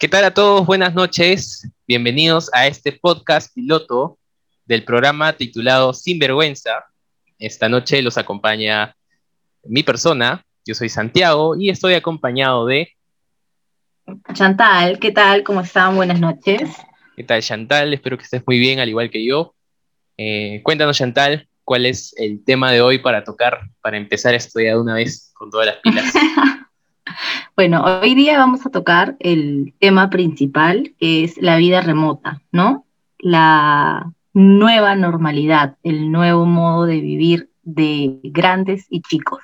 ¿Qué tal a todos? Buenas noches. Bienvenidos a este podcast piloto del programa titulado Sinvergüenza. Esta noche los acompaña mi persona. Yo soy Santiago y estoy acompañado de... Chantal, ¿qué tal? ¿Cómo están? Buenas noches. ¿Qué tal, Chantal? Espero que estés muy bien, al igual que yo. Eh, cuéntanos, Chantal, cuál es el tema de hoy para tocar, para empezar esto ya de una vez con todas las pilas. bueno, hoy día vamos a tocar el tema principal, que es la vida remota, ¿no? La nueva normalidad, el nuevo modo de vivir de grandes y chicos.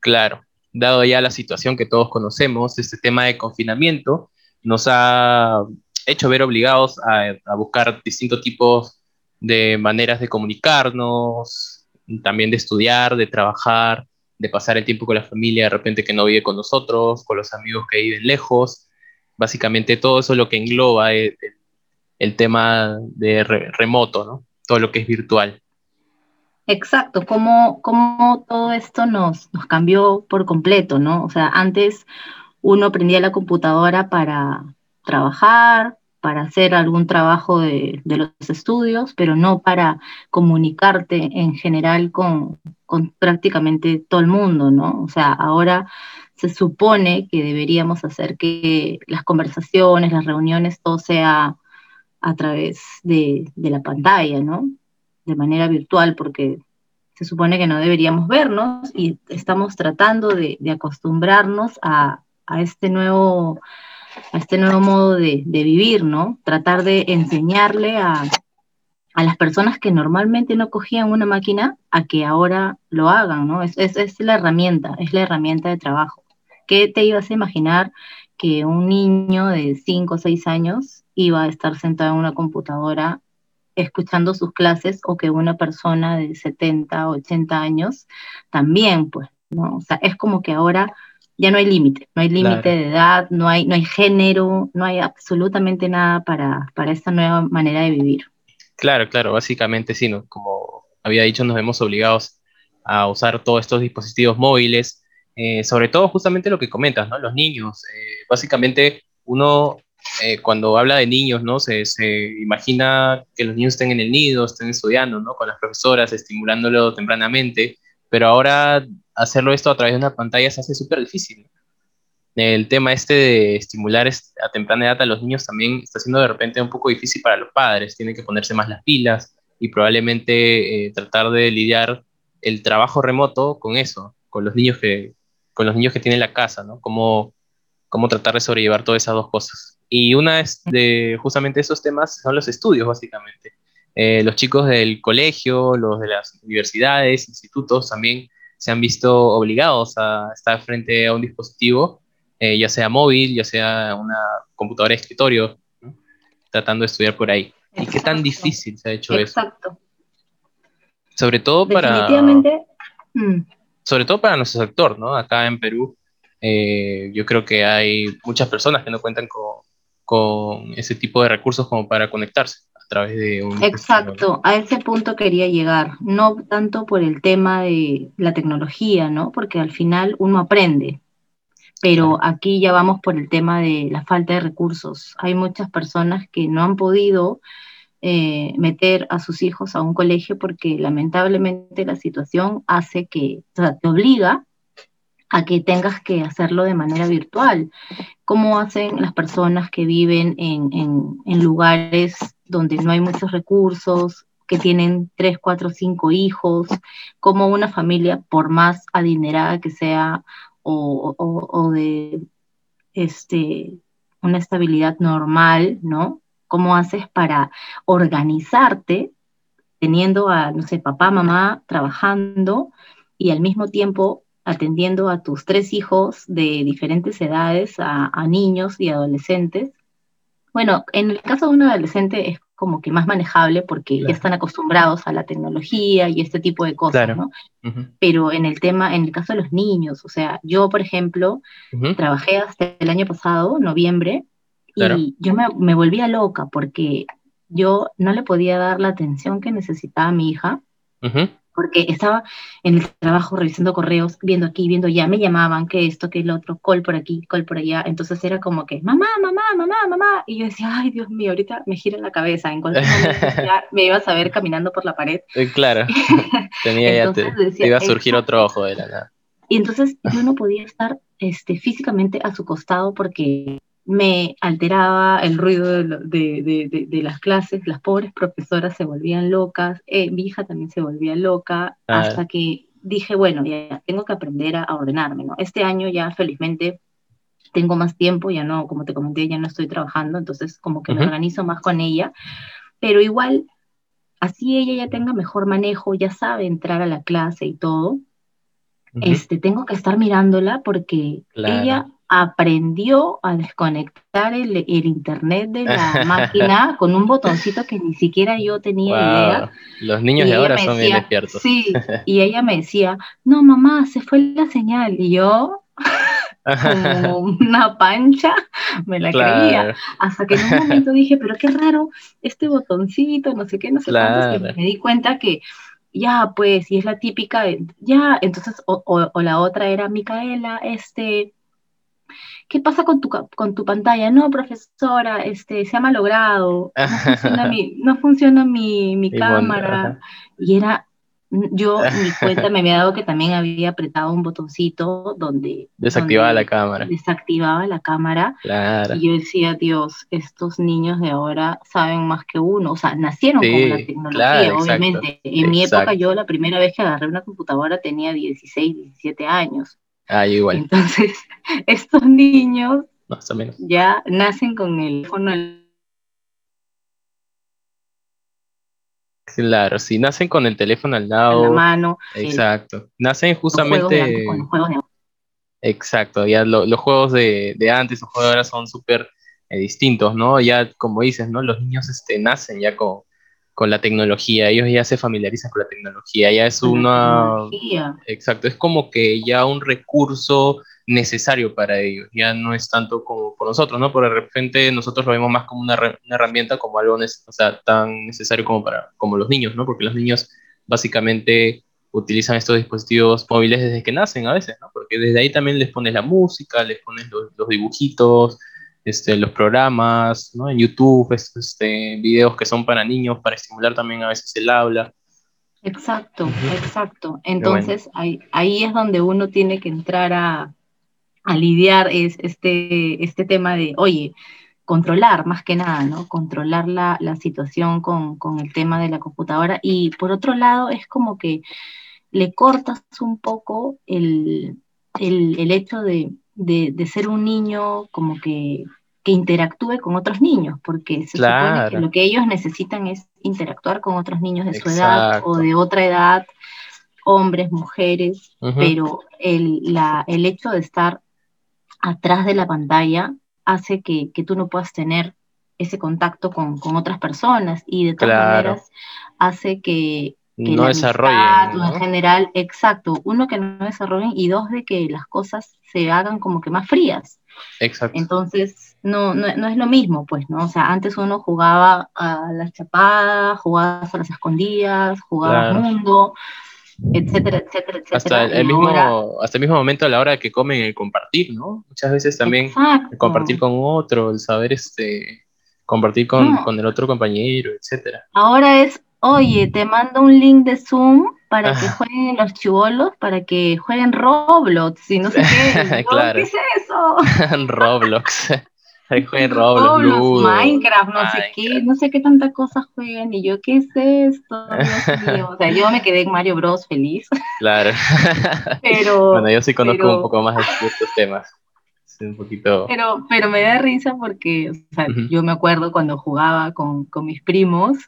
Claro, dado ya la situación que todos conocemos, este tema de confinamiento nos ha hecho ver obligados a, a buscar distintos tipos de maneras de comunicarnos, también de estudiar, de trabajar, de pasar el tiempo con la familia de repente que no vive con nosotros, con los amigos que viven lejos. Básicamente todo eso es lo que engloba el, el tema de remoto, ¿no? Todo lo que es virtual. Exacto, cómo, cómo todo esto nos, nos cambió por completo, ¿no? O sea, antes uno prendía la computadora para trabajar, para hacer algún trabajo de, los estudios, pero no para comunicarte en general con, prácticamente todo el mundo, ¿no? O sea, ahora se supone que deberíamos hacer que las conversaciones, las reuniones, todo sea a través de, la pantalla, ¿no? De manera virtual, porque se supone que no deberíamos vernos y estamos tratando de, acostumbrarnos a, a este nuevo a este nuevo modo de, vivir, ¿no? Tratar de enseñarle a, las personas que normalmente no cogían una máquina a que ahora lo hagan, ¿no? Es, es, la herramienta, es la herramienta de trabajo. ¿Qué te ibas a imaginar que un niño de 5 o 6 años iba a estar sentado en una computadora escuchando sus clases o que una persona de 70, 80 años también, pues, ¿no? O sea, es como que ahora ya no hay límite, no hay límite de edad, no hay, no hay género, no hay absolutamente nada para, para esta nueva manera de vivir. Claro, claro, básicamente sí, ¿no? como había dicho, nos vemos obligados a usar todos estos dispositivos móviles, eh, sobre todo justamente lo que comentas, ¿no? Los niños, eh, básicamente uno eh, cuando habla de niños, ¿no? Se, se, imagina que los niños estén en el nido, estén estudiando, ¿no? Con las profesoras, estimulándolo tempranamente, pero ahora hacerlo esto a través de una pantalla se hace súper difícil. El tema este de estimular a temprana edad a los niños también está siendo de repente un poco difícil para los padres, tienen que ponerse más las pilas y probablemente eh, tratar de lidiar el trabajo remoto con eso, con los niños que, con los niños que tienen la casa, ¿no? Cómo, cómo tratar de sobrellevar todas esas dos cosas. Y una de justamente esos temas son los estudios, básicamente. Eh, los chicos del colegio, los de las universidades, institutos también se han visto obligados a estar frente a un dispositivo, eh, ya sea móvil, ya sea una computadora de escritorio, tratando de estudiar por ahí. ¿Y qué tan difícil se ha hecho eso? Exacto. Sobre todo para... Definitivamente. Mm. Sobre todo para nuestro sector, ¿no? Acá en Perú, eh, yo creo que hay muchas personas que no cuentan con, con ese tipo de recursos como para conectarse través de un... Exacto, a ese punto quería llegar, no tanto por el tema de la tecnología, ¿no? Porque al final uno aprende, pero aquí ya vamos por el tema de la falta de recursos. Hay muchas personas que no han podido eh, meter a sus hijos a un colegio porque lamentablemente la situación hace que, o sea, te obliga a que tengas que hacerlo de manera virtual. ¿Cómo hacen las personas que viven en, en, lugares donde no hay muchos recursos, que tienen tres, cuatro, cinco hijos? ¿Cómo una familia, por más adinerada que sea o, o, de este, una estabilidad normal, ¿no? ¿Cómo haces para organizarte teniendo a, no sé, papá, mamá trabajando y al mismo tiempo atendiendo a tus tres hijos de diferentes edades, a, niños y adolescentes. Bueno, en el caso de un adolescente es como que más manejable porque ya están acostumbrados a la tecnología y este tipo de cosas, ¿no? Pero en el tema, en el caso de los niños, o sea, yo, por ejemplo, trabajé hasta el año pasado, noviembre, y yo me, me, volvía loca porque yo no le podía dar la atención que necesitaba mi hija porque estaba en el trabajo revisando correos, viendo aquí, viendo allá, me llamaban, que esto, que el otro, call por aquí, call por allá, entonces era como que, mamá, mamá, mamá, mamá, y yo decía, ay, Dios mío, ahorita me gira la cabeza, en cualquier momento ya me ibas a ver caminando por la pared. Eh, claro, tenía ya te, iba a surgir otro ojo de la nada. Y entonces yo no podía estar este, físicamente a su costado porque me alteraba el ruido de, las clases, las pobres profesoras se volvían locas, eh, mi hija también se volvía loca, hasta que dije, bueno, ya tengo que aprender a, ordenarme, ¿no? Este año ya felizmente tengo más tiempo, ya no, como te comenté, ya no estoy trabajando, entonces como que me organizo más con ella, pero igual, así ella ya tenga mejor manejo, ya sabe entrar a la clase y todo, este, tengo que estar mirándola porque ella aprendió a desconectar el, internet de la máquina con un botoncito que ni siquiera yo tenía idea. Los niños de ahora son bien despiertos. Sí, y ella me decía, no mamá, se fue la señal. Y yo, como una pancha, me la creía. Hasta que en un momento dije, pero qué raro, este botoncito, no sé qué, no sé cuánto, me di cuenta que ya, pues, y es la típica, ya, entonces, o la otra era, Micaela, este, ¿qué pasa con tu, con tu pantalla? No, profesora, este, se ha malogrado, no funciona mi, no funciona mi, mi cámara. Y era, yo, mi cuenta me había dado que también había apretado un botoncito donde... Desactivaba la cámara. Desactivaba la cámara. Claro. Y yo decía, Dios, estos niños de ahora saben más que uno, o sea, nacieron con la tecnología, obviamente. En mi época yo la primera vez que agarré una computadora tenía 16, 17 años. Ah, igual. Entonces, estos niños ya nacen con el teléfono Claro, si nacen con el teléfono al lado. la mano. Exacto. Nacen justamente. Exacto, ya los juegos de, de, antes, los juegos de ahora son súper eh, distintos, ¿no? Ya, como dices, ¿no? Los niños este, nacen ya con, con la tecnología, ellos ya se familiarizan con la tecnología, ya es una... Exacto, es como que ya un recurso necesario para ellos, ya no es tanto como por nosotros, ¿no? Por de repente nosotros lo vemos más como una, una herramienta, como algo o sea, tan necesario como, para, como los niños, ¿no? Porque los niños básicamente utilizan estos dispositivos móviles desde que nacen a veces, ¿no? Porque desde ahí también les pones la música, les pones los, los dibujitos, este, los programas, ¿no? En YouTube, este, videos que son para niños, para estimular también a veces el habla. Exacto, exacto. Entonces ahí, ahí, es donde uno tiene que entrar a, a lidiar es, este, este tema de, oye, controlar más que nada, ¿no? Controlar la, la situación con, con, el tema de la computadora. Y por otro lado, es como que le cortas un poco el, el, el hecho de, de, de, ser un niño como que que interactúe con otros niños, porque se supone que lo que ellos necesitan es interactuar con otros niños de su edad o de otra edad, hombres, mujeres, pero el, la, el hecho de estar atrás de la pantalla hace que, que tú no puedas tener ese contacto con, con, otras personas y de todas maneras hace que, no desarrollen. En general, exacto, uno que no desarrollen y dos de que las cosas se hagan como que más frías. Exacto. Entonces, no, no, no, es lo mismo, pues, ¿no? O sea, antes uno jugaba a las chapadas, jugaba a las escondidas, jugaba al mundo, etcétera, etcétera, etcétera. Hasta el, mismo, hasta el mismo momento a la hora que comen el compartir, ¿no? Muchas veces también el compartir con otro, el saber este compartir con, con el otro compañero, etcétera. Ahora es, oye, te mando un link de Zoom para que jueguen los chivolos, para que jueguen Roblox y no sé qué. claro. ¿Qué es eso? Roblox. jueguen Roblox, Roblox Minecraft, no sé qué, no sé qué tantas cosas juegan. Y yo, ¿qué es esto? O sea, yo me quedé en Mario Bros. feliz. Claro. pero. Bueno, yo sí conozco un poco más de estos temas. un poquito... Pero, pero me da risa porque, o sea, yo me acuerdo cuando jugaba con, con mis primos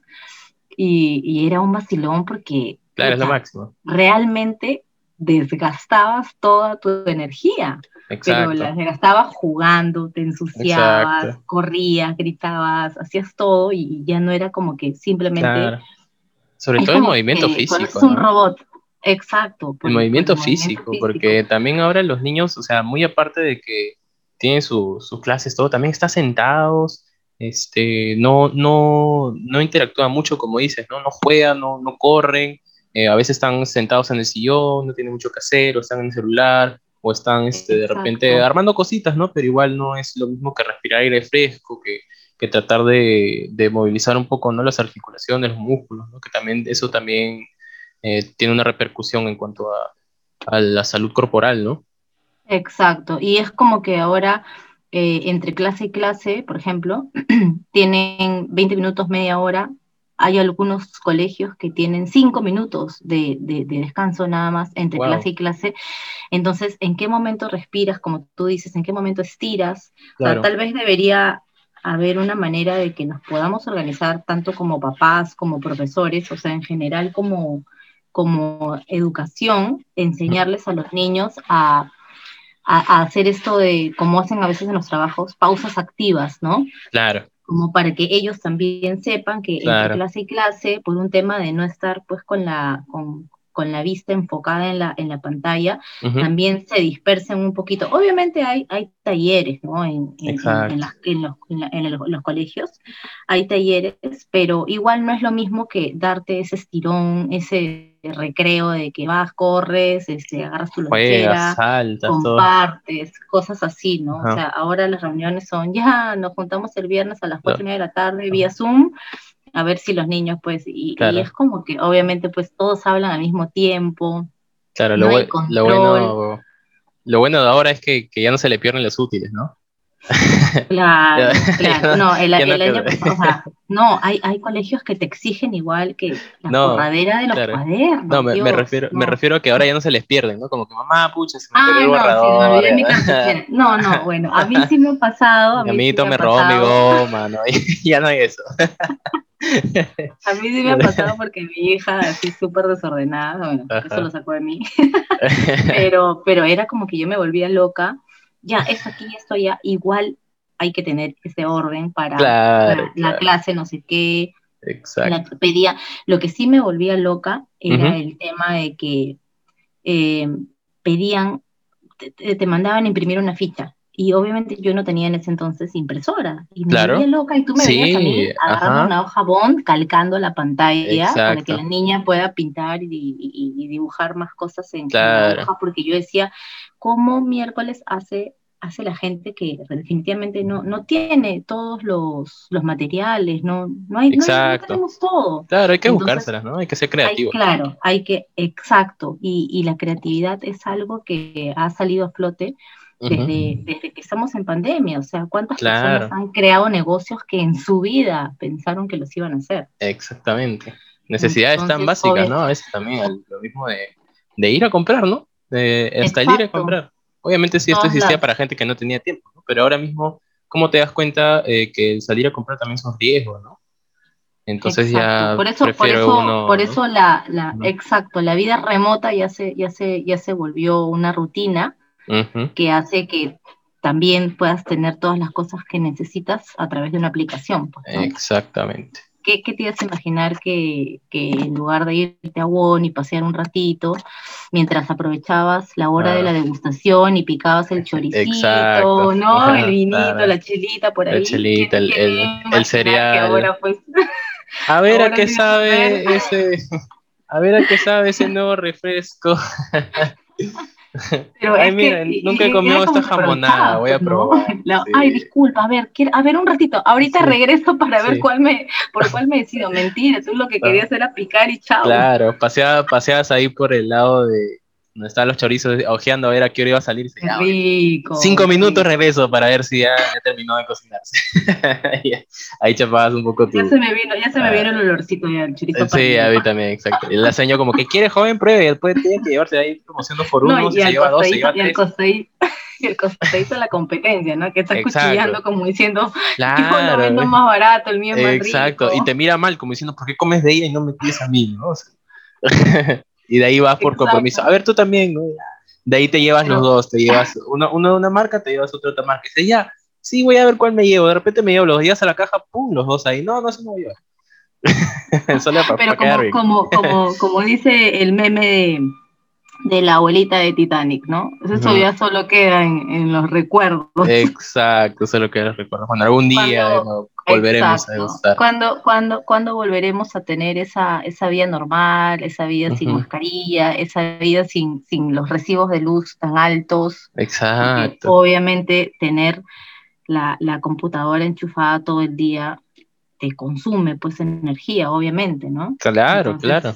y, y, era un vacilón porque Claro, es lo máximo. Realmente desgastabas toda tu energía. Exacto. Pero la desgastabas jugando, te ensuciabas, corrías, gritabas, hacías todo y ya no era como que simplemente. Sobre todo el movimiento físico. Es un robot. Exacto. el movimiento, físico, porque también ahora los niños, o sea, muy aparte de que tienen sus clases, todo, también están sentados, este, no, no, no interactúan mucho, como dices, ¿no? No juegan, no, no corren, a veces están sentados en el sillón, no tienen mucho que hacer, o están en el celular, o están este, de repente armando cositas, ¿no? Pero igual no es lo mismo que respirar aire fresco, que, que tratar de, de, movilizar un poco, ¿no? Las articulaciones, los músculos, ¿no? Que también, eso también eh, tiene una repercusión en cuanto a, a, la salud corporal, ¿no? Exacto, y es como que ahora eh, entre clase y clase, por ejemplo, tienen 20 minutos, media hora hay algunos colegios que tienen cinco minutos de, descanso nada más entre clase y clase. Entonces, ¿en qué momento respiras, como tú dices? ¿En qué momento estiras? tal vez debería haber una manera de que nos podamos organizar tanto como papás, como profesores, o sea, en general como, como educación, enseñarles a los niños a, a hacer esto de, como hacen a veces en los trabajos, pausas activas, ¿no? Claro como para que ellos también sepan que entre clase y clase, por un tema de no estar pues con la, con, con la vista enfocada en la, en la pantalla, también se dispersen un poquito. Obviamente hay, hay talleres, ¿no? En, en, en, los, los, colegios hay talleres, pero igual no es lo mismo que darte ese estirón, ese recreo de que vas, corres, este, agarras tu lonchera, compartes, cosas así, ¿no? O sea, ahora las reuniones son, ya, nos juntamos el viernes a las cuatro y media de la tarde vía Zoom, a ver si los niños, pues, y, es como que obviamente, pues, todos hablan al mismo tiempo. Claro, lo, lo, bueno, lo bueno de ahora es que, que, ya no se le pierden los útiles, ¿no? Claro, claro. No, el, el año pasado, no, hay, hay colegios que te exigen igual que la no, de los cuadernos. No, me, me refiero, me refiero a que ahora ya no se les pierden, ¿no? Como que mamá, pucha, se me ah, el borrador. Sí, me no, no, bueno, a mí sí me ha pasado. A mí amiguito sí me, me robó mi goma, ¿no? ya no hay eso. A mí sí me ha pasado porque mi hija así súper desordenada, bueno, eso lo sacó de mí, pero, pero era como que yo me volvía loca, ya, esto aquí, esto ya, igual hay que tener ese orden para, la, clase, no sé qué, Exacto. pedía. Lo que sí me volvía loca era el tema de que eh, pedían, te, mandaban imprimir una ficha y obviamente yo no tenía en ese entonces impresora. Y me claro. loca y tú me veías a mí agarrando una hoja bond, calcando la pantalla para que la niña pueda pintar y, dibujar más cosas en, la hoja, porque yo decía, ¿cómo miércoles hace hace la gente que definitivamente no, no tiene todos los, los materiales, no, no, hay, no, tenemos todo. Claro, hay que buscárselas, ¿no? Hay que ser creativo. claro, hay que, exacto, y, y, la creatividad es algo que ha salido a flote desde, desde que estamos en pandemia. O sea, ¿cuántas personas han creado negocios que en su vida pensaron que los iban a hacer? Exactamente. Necesidades tan básicas, ¿no? A veces también lo mismo de, de, ir a comprar, ¿no? De, hasta el ir a comprar. Obviamente sí, esto existía para gente que no tenía tiempo, ¿no? Pero ahora mismo, ¿cómo te das cuenta eh, que salir a comprar también son riesgos, ¿no? Entonces ya por eso, por eso, por eso la, la exacto, la vida remota ya se, ya se, ya se volvió una rutina que hace que también puedas tener todas las cosas que necesitas a través de una aplicación. Pues, Exactamente. ¿Qué, ¿Qué, te ibas a imaginar que, que, en lugar de irte a Won y pasear un ratito, mientras aprovechabas la hora de la degustación y picabas el choricito, ¿no? el vinito, la chelita por ahí. La chelita, el, el, cereal. Pues, a ver a qué sabe ese... A ver a qué sabe ese nuevo refresco. Pero Ay, miren, nunca he comido esta jamonada, voy a probar. Ay, disculpa, a ver, a ver un ratito, ahorita regreso para ver cuál me, por cuál me decido. Mentira, tú lo que querías era picar y chao. Claro, paseabas ahí por el lado de, donde estaban los chorizos ojeando a ver a qué hora iba a salir. rico. Cinco minutos regreso para ver si ya, terminó de cocinarse. Ahí chapabas un poco Ya se me vino, ya se me vino el olorcito ya, el chorizo. Sí, a mí también, exacto. Y la señor como que quiere joven pruebe y después tiene que llevarse ahí promocionando por uno, no, y se lleva dos, se lleva y tres. y el costadito de la competencia, ¿no? Que está cuchillando como diciendo, claro. lo vendo más barato, el mío es más rico. Exacto, y te mira mal como diciendo, ¿por qué comes de ella y no me pides a mí, no? y de ahí vas por compromiso. A ver, tú también, ¿no? De ahí te llevas los dos, te llevas uno, uno de una marca, te llevas otra otra marca. Y dices, ya, sí, voy a ver cuál me llevo. De repente me llevo los días a la caja, pum, los dos ahí. No, no se me voy a llevar. Pero como, como, como, como, dice el meme de, de, la abuelita de Titanic, ¿no? Eso ya solo queda en, en, los recuerdos. Exacto, solo queda en los recuerdos. Cuando algún día volveremos a degustar. ¿Cuándo, cuándo, cuándo volveremos a tener esa, esa vida normal, esa vida sin mascarilla, esa vida sin, sin los recibos de luz tan altos? Exacto. obviamente tener la, la computadora enchufada todo el día te consume pues energía, obviamente, ¿no? Claro, claro.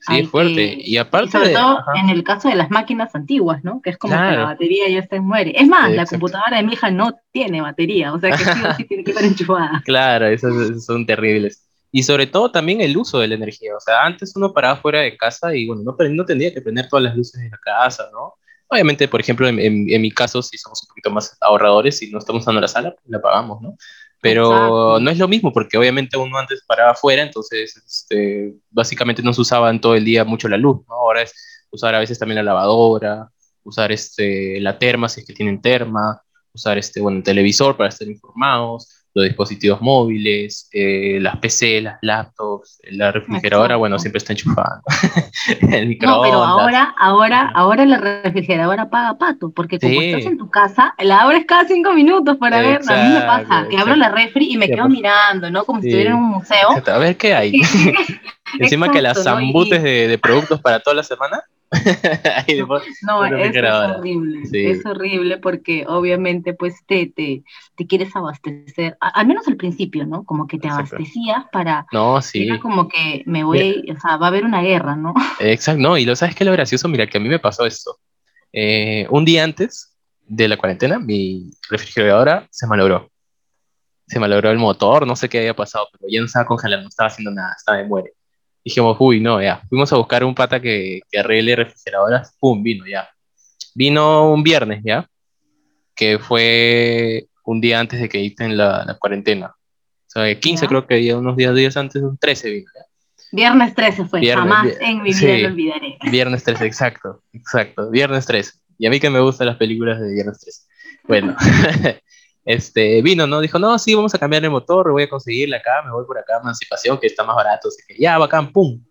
Sí, es fuerte. y aparte. sobre todo en el caso de las máquinas antiguas, ¿no? Que es como que la batería ya está muere. Es más, la computadora de mi hija no tiene batería, o sea que sí o sí tiene que estar enchufada. Claro, esos, son terribles. Y sobre todo también el uso de la energía. O sea, antes uno paraba fuera de casa y bueno, no, no tendría que prender todas las luces de la casa, ¿no? Obviamente, por ejemplo, en, en, mi caso, si somos un poquito más ahorradores y no estamos usando la sala, la apagamos, ¿no? Pero no es lo mismo porque obviamente uno antes paraba afuera, entonces este, básicamente no se usaba en todo el día mucho la luz, ¿no? Ahora es usar a veces también la lavadora, usar este, la terma si es que tienen terma, usar este, bueno, el televisor para estar informados, los dispositivos móviles, eh, las PC, las laptops, la refrigeradora, bueno, siempre está enchufada. el No, pero ahora, ahora, ahora la refrigeradora paga pato, porque como estás en tu casa, la abres cada cinco minutos para ver, a mí me pasa, que abro la refri y me quedo mirando, ¿no? Como si estuviera en un museo. A ver qué hay. Encima que las zambutes de, de productos para toda la semana. no, es horrible, es horrible porque obviamente pues te, te, te quieres abastecer, al menos al principio, ¿no? Como que te abastecías para... No, sí. Era como que me voy, o sea, va a haber una guerra, ¿no? Exacto, no, y lo sabes que lo gracioso, mira, que a mí me pasó esto. Eh, un día antes de la cuarentena, mi refrigeradora se malogró. Se malogró el motor, no sé qué había pasado, pero ya no estaba congelando, no estaba haciendo nada, estaba de muere dijimos, uy, no, ya. Fuimos a buscar un pata que, que arregle refrigeradoras, pum, vino, ya. Vino un viernes, ya. Que fue un día antes de que dicten la, la cuarentena. O sea, 15 creo que había unos días, días antes, un 13 vino, ya. Viernes 13 fue, jamás en mi vida lo olvidaré. Viernes 13, exacto, exacto, viernes 13. Y a mí que me gustan las películas de viernes 13. Bueno, este, vino, ¿no? Dijo, no, sí, vamos a cambiar el motor, voy a conseguirle acá, me voy por acá, emancipación, que está más barato, así que ya, bacán, pum,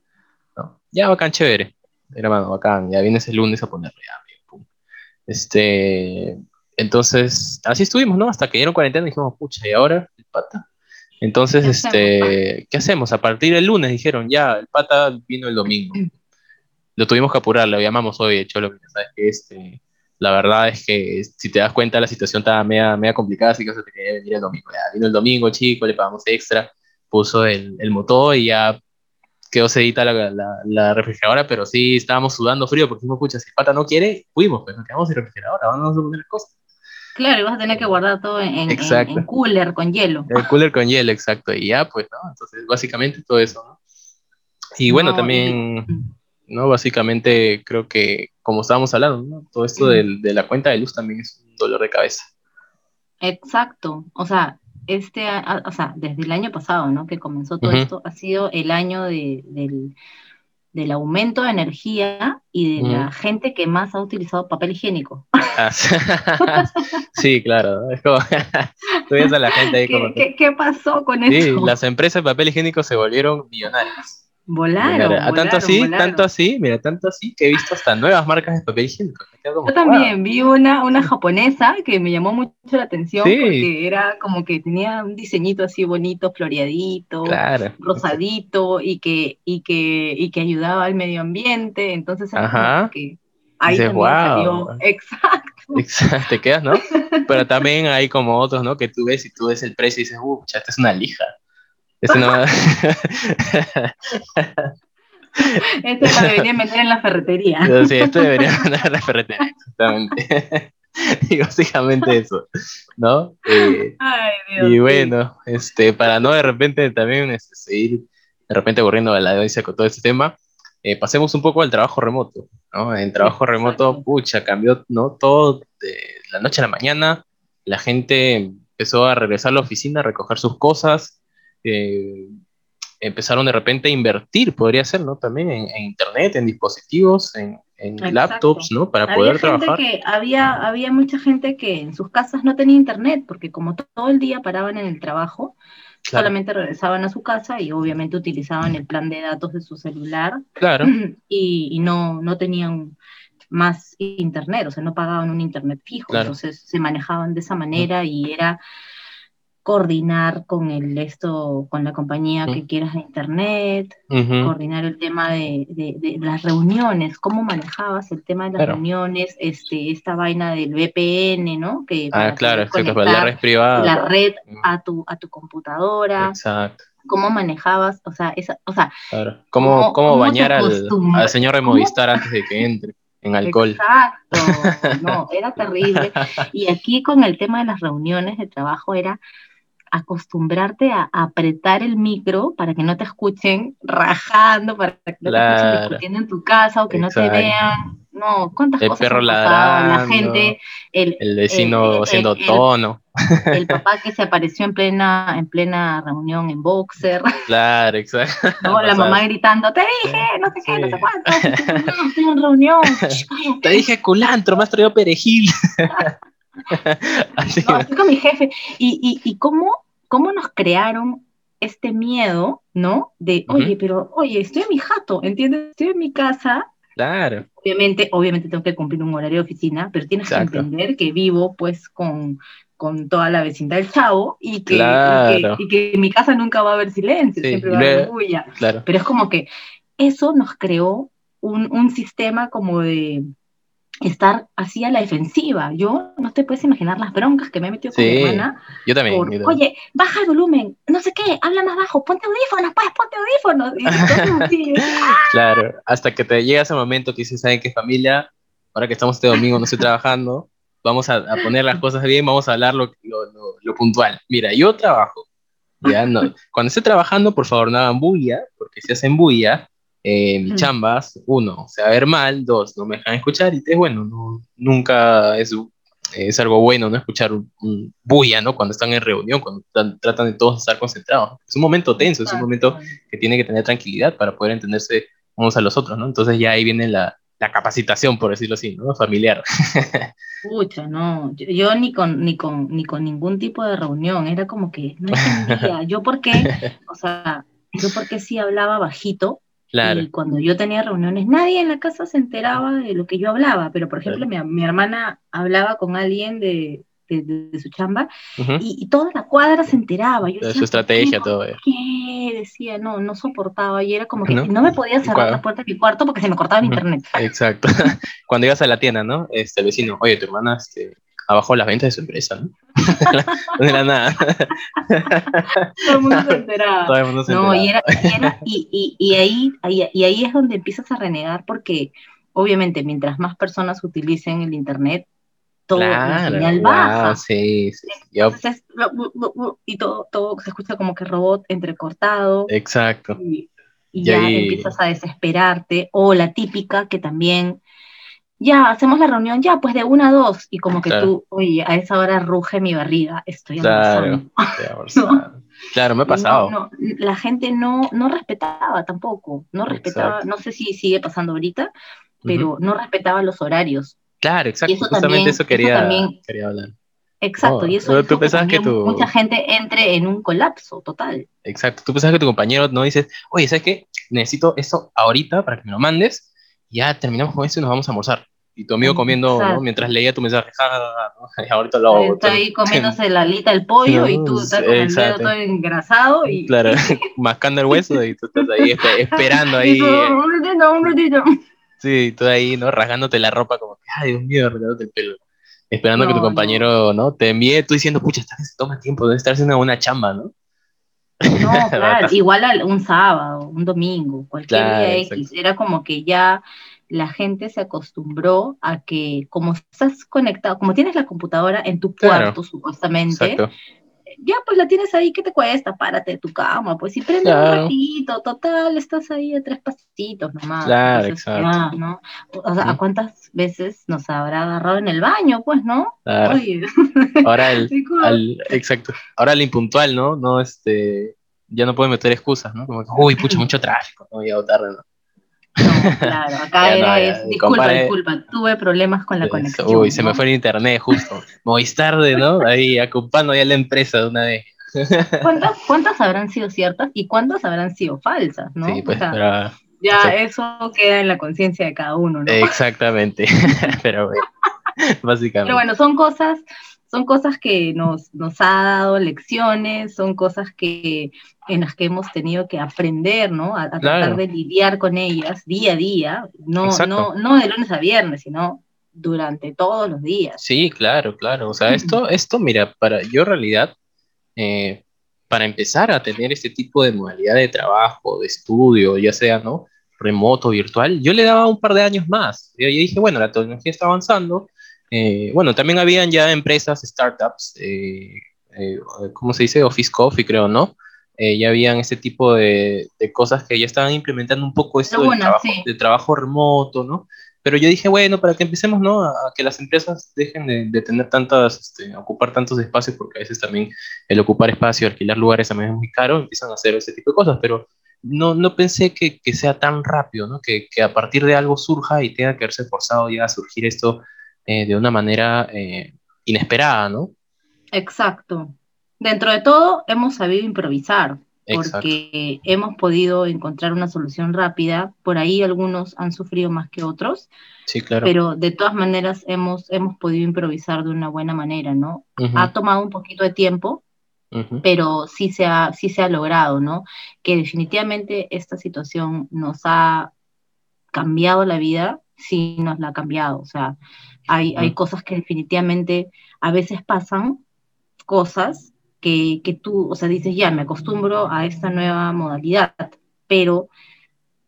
¿no? Ya, bacán, chévere, hermano, bacán, ya vienes el lunes a ponerle, ya, pum. Este, entonces, así estuvimos, ¿no? Hasta que dieron cuarentena y dijimos, pucha, ¿y ahora el pata? Entonces, ¿Qué este, hacemos, ¿qué hacemos? A partir del lunes dijeron, ya, el pata vino el domingo. Lo tuvimos que apurar, lo llamamos hoy, hecho lo que sabes que este la verdad es que si te das cuenta la situación estaba media, media complicada, así que se te quería venir el domingo. Ya, vino el domingo, chico, le pagamos extra, puso el, el motor y ya quedó sedita la, la, la, refrigeradora, pero sí estábamos sudando frío porque dijimos, pucha, si pata no quiere, fuimos, pues nos quedamos sin refrigeradora, vamos a poner cosas. Claro, y vas a tener que guardar todo en, en, cooler con hielo. El cooler con hielo, exacto. Y ya, pues, ¿no? Entonces, básicamente todo eso, ¿no? Y bueno, también, ¿no? Básicamente creo que como estábamos hablando, ¿no? Todo esto de, de, la cuenta de luz también es un dolor de cabeza. Exacto, o sea, este, o sea, desde el año pasado, ¿no? Que comenzó todo esto, ha sido el año de, del, del, aumento de energía y de la gente que más ha utilizado papel higiénico. Ah, sí, claro, es como, tú ves a la gente ahí como... ¿Qué, ¿qué pasó con sí, eso? las empresas de papel higiénico se volvieron millonarias. Volaron, a tanto así, tanto así, mira, tanto así que he visto hasta nuevas marcas de papel higiénico. Yo también vi una, una japonesa que me llamó mucho la atención porque era como que tenía un diseñito así bonito, floreadito, rosadito y que, y que, y que ayudaba al medio ambiente. Entonces era que ahí también salió. Exacto. Exacto, te quedas, ¿no? Pero también hay como otros, ¿no? Que tú ves y tú ves el precio y dices, uh, esta es una lija. Este no... este lo debería meter en la ferretería. Sí, este debería meter en la ferretería, exactamente. y básicamente eso, ¿no? Eh, Ay, Dios y bueno, este, para no de repente también este, seguir de repente aburriendo a la audiencia con todo este tema, eh, pasemos un poco al trabajo remoto, ¿no? En trabajo remoto, pucha, cambió, ¿no? Todo de la noche a la mañana, la gente empezó a regresar a la oficina, a recoger sus cosas, eh, empezaron de repente a invertir, podría ser, ¿no? También en, internet, en dispositivos, en, laptops, ¿no? Para poder trabajar. Que había, había mucha gente que en sus casas no tenía internet, porque como todo el día paraban en el trabajo, solamente regresaban a su casa y obviamente utilizaban el plan de datos de su celular. Claro. Y, no, no tenían más internet, o sea, no pagaban un internet fijo, entonces se manejaban de esa manera y era coordinar con el esto, con la compañía que quieras de internet, coordinar el tema de, de, las reuniones, cómo manejabas el tema de las reuniones, este, esta vaina del VPN, ¿no? Que ah, claro, la red privada. La red a tu, a tu computadora. Exacto. ¿Cómo manejabas? O sea, esa, o sea, claro. ¿Cómo, cómo, bañar al, al, señor de Movistar antes de que entre? en alcohol. Exacto, no, era terrible. Y aquí con el tema de las reuniones de trabajo era acostumbrarte a apretar el micro para que no te escuchen rajando, para que no te escuchen discutiendo en tu casa o que no te vean. No, ¿cuántas el cosas? Perro ladrando, la gente, el, vecino siendo tono. El, papá que se apareció en plena, en plena reunión en boxer. Claro, exacto. la mamá gritando, te dije, no sé qué, no sé cuánto, no, estoy en reunión. te dije culantro, me has traído perejil. así, con mi jefe. Y, y, y cómo, cómo nos crearon este miedo, ¿no? De, oye, pero, oye, estoy en mi jato, ¿entiendes? Estoy en mi casa. Claro. Obviamente, obviamente tengo que cumplir un horario de oficina, pero tienes que entender que vivo, pues, con, con toda la vecindad del chavo y que, y, que, en mi casa nunca va a haber silencio, siempre va a haber bulla. Claro. Pero es como que eso nos creó un, un sistema como de, estar así a la defensiva. Yo no te puedes imaginar las broncas que me he metido con mi hermana. Yo también, Oye, baja el volumen, no sé qué, habla más bajo, ponte audífonos, pues, ponte audífonos. claro, hasta que te llega ese momento que dices, ¿saben qué familia? Ahora que estamos este domingo, no estoy trabajando, vamos a, poner las cosas bien, vamos a hablar lo, lo, puntual. Mira, yo trabajo. Ya no. Cuando esté trabajando, por favor, no hagan bulla, porque si hacen bulla, eh, mis chambas, uno, se va a ver mal, dos, no me dejan escuchar, y tres, bueno, no, nunca es, es algo bueno, ¿no? Escuchar un, bulla, ¿no? Cuando están en reunión, cuando tratan de todos estar concentrados. Es un momento tenso, es un momento que tiene que tener tranquilidad para poder entenderse unos a los otros, ¿no? Entonces ya ahí viene la, la capacitación, por decirlo así, ¿no? Familiar. Pucha, no, yo, ni, con, ni, con, ni con ningún tipo de reunión, era como que no entendía, yo porque, o sea, yo porque sí hablaba bajito, y cuando yo tenía reuniones, nadie en la casa se enteraba de lo que yo hablaba, pero por ejemplo, mi, hermana hablaba con alguien de, de, su chamba y, toda la cuadra se enteraba. de su estrategia, todo. ¿Qué? Decía, no, no soportaba y era como que ¿No? me podía cerrar la puerta de mi cuarto porque se me cortaba el internet. Exacto. cuando ibas a la tienda, ¿no? Este, el vecino, oye, tu hermana este, abajo las ventas de su empresa, ¿no? no era nada. Todo el mundo se enteraba. Todo el mundo se no, Y, era, y, y, y, ahí, ahí, y ahí es donde empiezas a renegar porque obviamente mientras más personas utilicen el Internet, todo la señal baja. sí, sí. y todo, todo se escucha como que robot entrecortado. Exacto. Y, ya empiezas a desesperarte. O la típica que también ya, hacemos la reunión, ya, pues de una a dos, y como que tú, oye, a esa hora ruge mi barriga, estoy claro, Claro, me ha pasado. la gente no, no respetaba tampoco, no respetaba, no sé si sigue pasando ahorita, pero no respetaba los horarios. Claro, exacto, justamente eso quería, quería hablar. Exacto, y eso, tú pensabas que mucha gente entre en un colapso total. Exacto, tú pensabas que tu compañero no dices, oye, ¿sabes qué? Necesito eso ahorita para que me lo mandes, ya terminamos con eso y nos vamos a almorzar. Y tu amigo comiendo, ¿no? Mientras leía tu mensaje, y ahorita lo... Está ahí comiéndose la alita el pollo y tú estás con el dedo todo engrasado y... Claro, mascando el hueso y tú estás ahí esperando ahí. un ratito, un ratito. Sí, tú ahí, ¿no? Rasgándote la ropa como que, ay, Dios mío, arreglándote el pelo. Esperando que tu compañero, ¿no? Te envíe, tú diciendo, pucha, se toma tiempo, de estar haciendo una chamba, ¿no? No, claro, igual un sábado, un domingo, cualquier día X. Era como que ya la gente se acostumbró a que como estás conectado, como tienes la computadora en tu cuarto supuestamente, ya pues la tienes ahí, ¿qué te cuesta? Párate de tu cama, pues y prende un ratito, total, estás ahí a tres pasitos nomás. Claro, exacto. ¿no? O sea, ¿a cuántas veces nos habrá agarrado en el baño, pues, no? Ahora el, exacto, ahora el impuntual, ¿no? No, este, ya no puede meter excusas, ¿no? Como uy, pucha, mucho tráfico, no, a tarde, ¿no? No, claro, acá era, es, disculpa, disculpa, tuve problemas con la conexión. Uy, se me fue el internet justo. Movistar, ¿no? Ahí ocupando ya la empresa de una vez. ¿Cuántas, ¿Cuántas habrán sido ciertas y cuántas habrán sido falsas, no? Sí, pues, Ya eso queda en la conciencia de cada uno, ¿no? Exactamente, pero bueno, básicamente. Pero bueno, son cosas son cosas que nos, nos ha dado lecciones, son cosas que en las que hemos tenido que aprender, ¿no? A, tratar de lidiar con ellas día a día, no, no, no de lunes a viernes, sino durante todos los días. Sí, claro, claro. O sea, esto, esto mira, para yo en realidad, eh, para empezar a tener este tipo de modalidad de trabajo, de estudio, ya sea, ¿no? Remoto, virtual, yo le daba un par de años más. Yo, dije, bueno, la tecnología está avanzando. Eh, bueno, también habían ya empresas, startups, eh, ¿cómo se dice? Office Coffee, creo, ¿no? ya habían este tipo de, de, cosas que ya estaban implementando un poco esto trabajo, de trabajo remoto, ¿no? Pero yo dije, bueno, para que empecemos, ¿no? A, que las empresas dejen de, tener tantas, este, ocupar tantos espacios, porque a veces también el ocupar espacio, alquilar lugares también es muy caro, empiezan a hacer ese tipo de cosas, pero no, no pensé que, que sea tan rápido, ¿no? Que, que, a partir de algo surja y tenga que haberse forzado ya a surgir esto eh, de una manera eh, inesperada, ¿no? Exacto. Dentro de todo, hemos sabido improvisar porque hemos podido encontrar una solución rápida. Por ahí algunos han sufrido más que otros. Sí, claro. Pero de todas maneras hemos, hemos podido improvisar de una buena manera, ¿no? Ha tomado un poquito de tiempo, pero sí se, ha, sí se ha logrado, ¿no? Que definitivamente esta situación nos ha cambiado la vida, sí nos la ha cambiado. O sea, hay, hay cosas que definitivamente a veces pasan, cosas que, que tú, o sea, dices, ya, me acostumbro a esta nueva modalidad, pero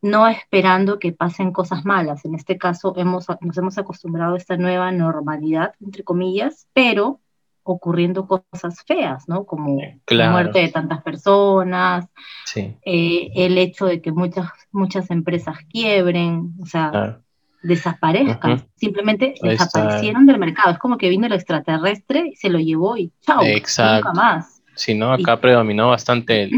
no esperando que pasen cosas malas. En este caso, hemos, nos hemos acostumbrado a esta nueva normalidad, entre comillas, pero ocurriendo cosas feas, ¿no? Como la muerte de tantas personas, eh, el hecho de que muchas, muchas empresas quiebren, o sea, desaparezcan, simplemente desaparecieron del mercado. Es como que vino el extraterrestre y se lo llevó y chao, nunca más. Sí, ¿no? Acá predominó bastante el,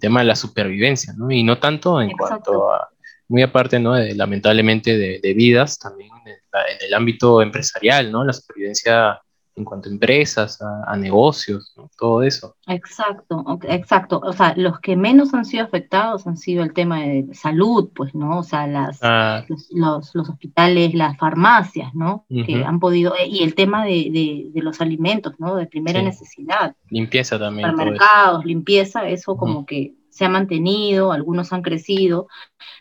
tema de la supervivencia, ¿no? Y no tanto en cuanto a, muy aparte, ¿no? lamentablemente de, vidas, también en el ámbito empresarial, ¿no? La supervivencia en cuanto a empresas, a, negocios, todo eso. Exacto, exacto. O sea, los que menos han sido afectados han sido el tema de salud, pues, ¿no? O sea, las, ah. los, los, hospitales, las farmacias, ¿no? Que han podido, eh, y el tema de, de, los alimentos, ¿no? De primera necesidad. Limpieza también. Mercados, limpieza, eso como que se ha mantenido, algunos han crecido,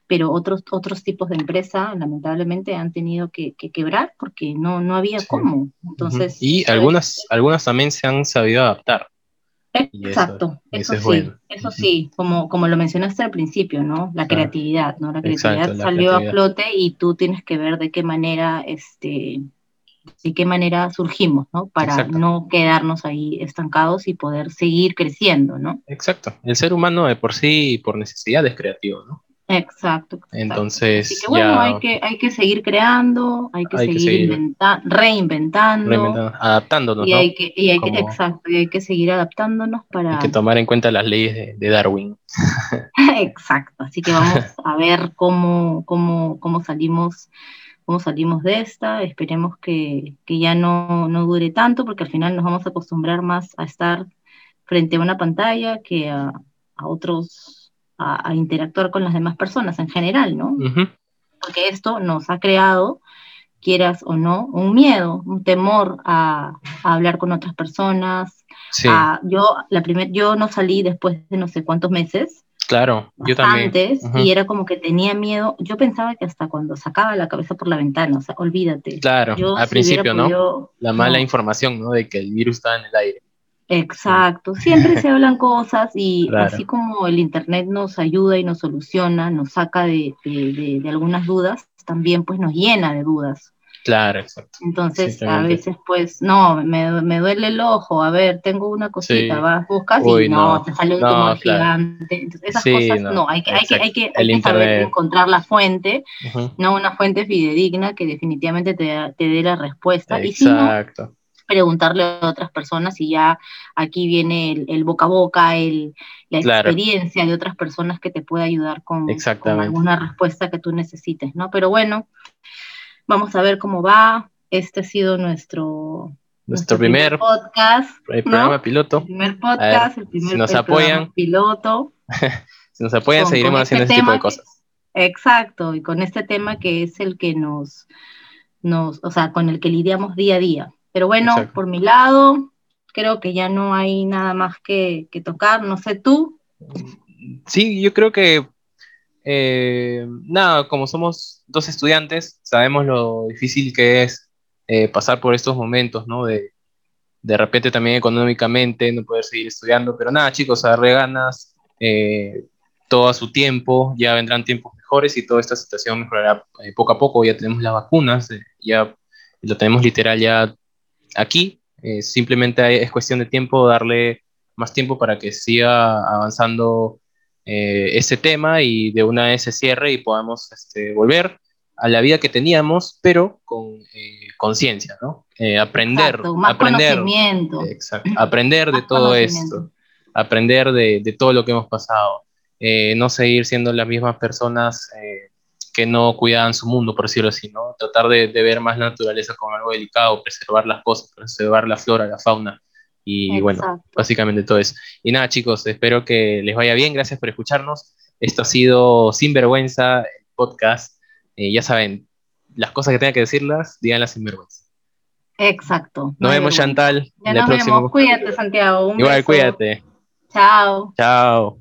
pero otros, otros tipos de empresa lamentablemente han tenido que, quebrar porque no, no había cómo. Entonces, Y algunas, algunas también se han sabido adaptar. Exacto, eso, sí, eso sí, como, como lo mencionaste al principio, ¿no? La creatividad, ¿no? La creatividad salió a flote y tú tienes que ver de qué manera este, de qué manera surgimos, ¿no? Para no quedarnos ahí estancados y poder seguir creciendo, ¿no? Exacto. El ser humano de por sí, por necesidad, es creativo, ¿no? Exacto. Entonces, Así que bueno, hay, que, hay que seguir creando, hay que seguir, reinventando, adaptándonos, y Hay que, y hay que, exacto, y hay que seguir adaptándonos para... Hay que tomar en cuenta las leyes de, Darwin. exacto, así que vamos a ver cómo, cómo, cómo salimos cómo salimos de esta, esperemos que, ya no, dure tanto, porque al final nos vamos a acostumbrar más a estar frente a una pantalla que a, otros, a, interactuar con las demás personas en general, ¿no? Porque esto nos ha creado, quieras o no, un miedo, un temor a, hablar con otras personas. yo, la primer, yo no salí después de no sé cuántos meses, Claro, yo también. Antes, y era como que tenía miedo. Yo pensaba que hasta cuando sacaba la cabeza por la ventana, o sea, olvídate. Claro, al principio, ¿no? la mala información, ¿no? De que el virus estaba en el aire. Exacto, siempre se hablan cosas y así como el Internet nos ayuda y nos soluciona, nos saca de, de, de algunas dudas, también pues nos llena de dudas. Claro, exacto. Entonces, a veces, pues, no, me, me, duele el ojo, a ver, tengo una cosita, vas, buscas y no, te sale un tumor gigante. Entonces, esas cosas, no, hay que, hay que, hay que, hay que saber encontrar la fuente, no una fuente fidedigna que definitivamente te, te dé la respuesta. Exacto. Y preguntarle a otras personas y ya aquí viene el, boca a boca, el, la experiencia de otras personas que te puede ayudar con, con alguna respuesta que tú necesites, ¿no? Pero bueno, Vamos a ver cómo va. Este ha sido nuestro, nuestro, primer, podcast. El programa piloto. El primer podcast, el primer si nos apoyan, piloto. si nos apoyan, seguiremos haciendo este tipo de cosas. exacto, y con este tema que es el que nos, nos, o sea, con el que lidiamos día a día. Pero bueno, por mi lado, creo que ya no hay nada más que, tocar, no sé tú. Sí, yo creo que eh, nada, como somos dos estudiantes, sabemos lo difícil que es eh, pasar por estos momentos, ¿no? De, de repente también económicamente no poder seguir estudiando, pero nada, chicos, agarré ganas eh, todo a su tiempo, ya vendrán tiempos mejores y toda esta situación mejorará poco a poco, ya tenemos las vacunas, ya lo tenemos literal ya aquí, simplemente es cuestión de tiempo, darle más tiempo para que siga avanzando eh, ese tema y de una vez se cierre y podamos este, volver a la vida que teníamos, pero con eh, conciencia, ¿no? Eh, aprender, aprender, aprender de todo esto, aprender de, todo lo que hemos pasado, no seguir siendo las mismas personas que no cuidaban su mundo, por decirlo así, ¿no? Tratar de, de ver más naturaleza como algo delicado, preservar las cosas, preservar la flora, la fauna, y bueno, básicamente todo eso. Y nada, chicos, espero que les vaya bien. Gracias por escucharnos. Esto ha sido Sinvergüenza, el podcast. Eh, ya saben, las cosas que tengan que decirlas, díganlas sin vergüenza. Exacto. Nos vemos, Chantal. Ya nos próximo... vemos. Cuídate, Santiago. Igual, cuídate. Chao. Chao.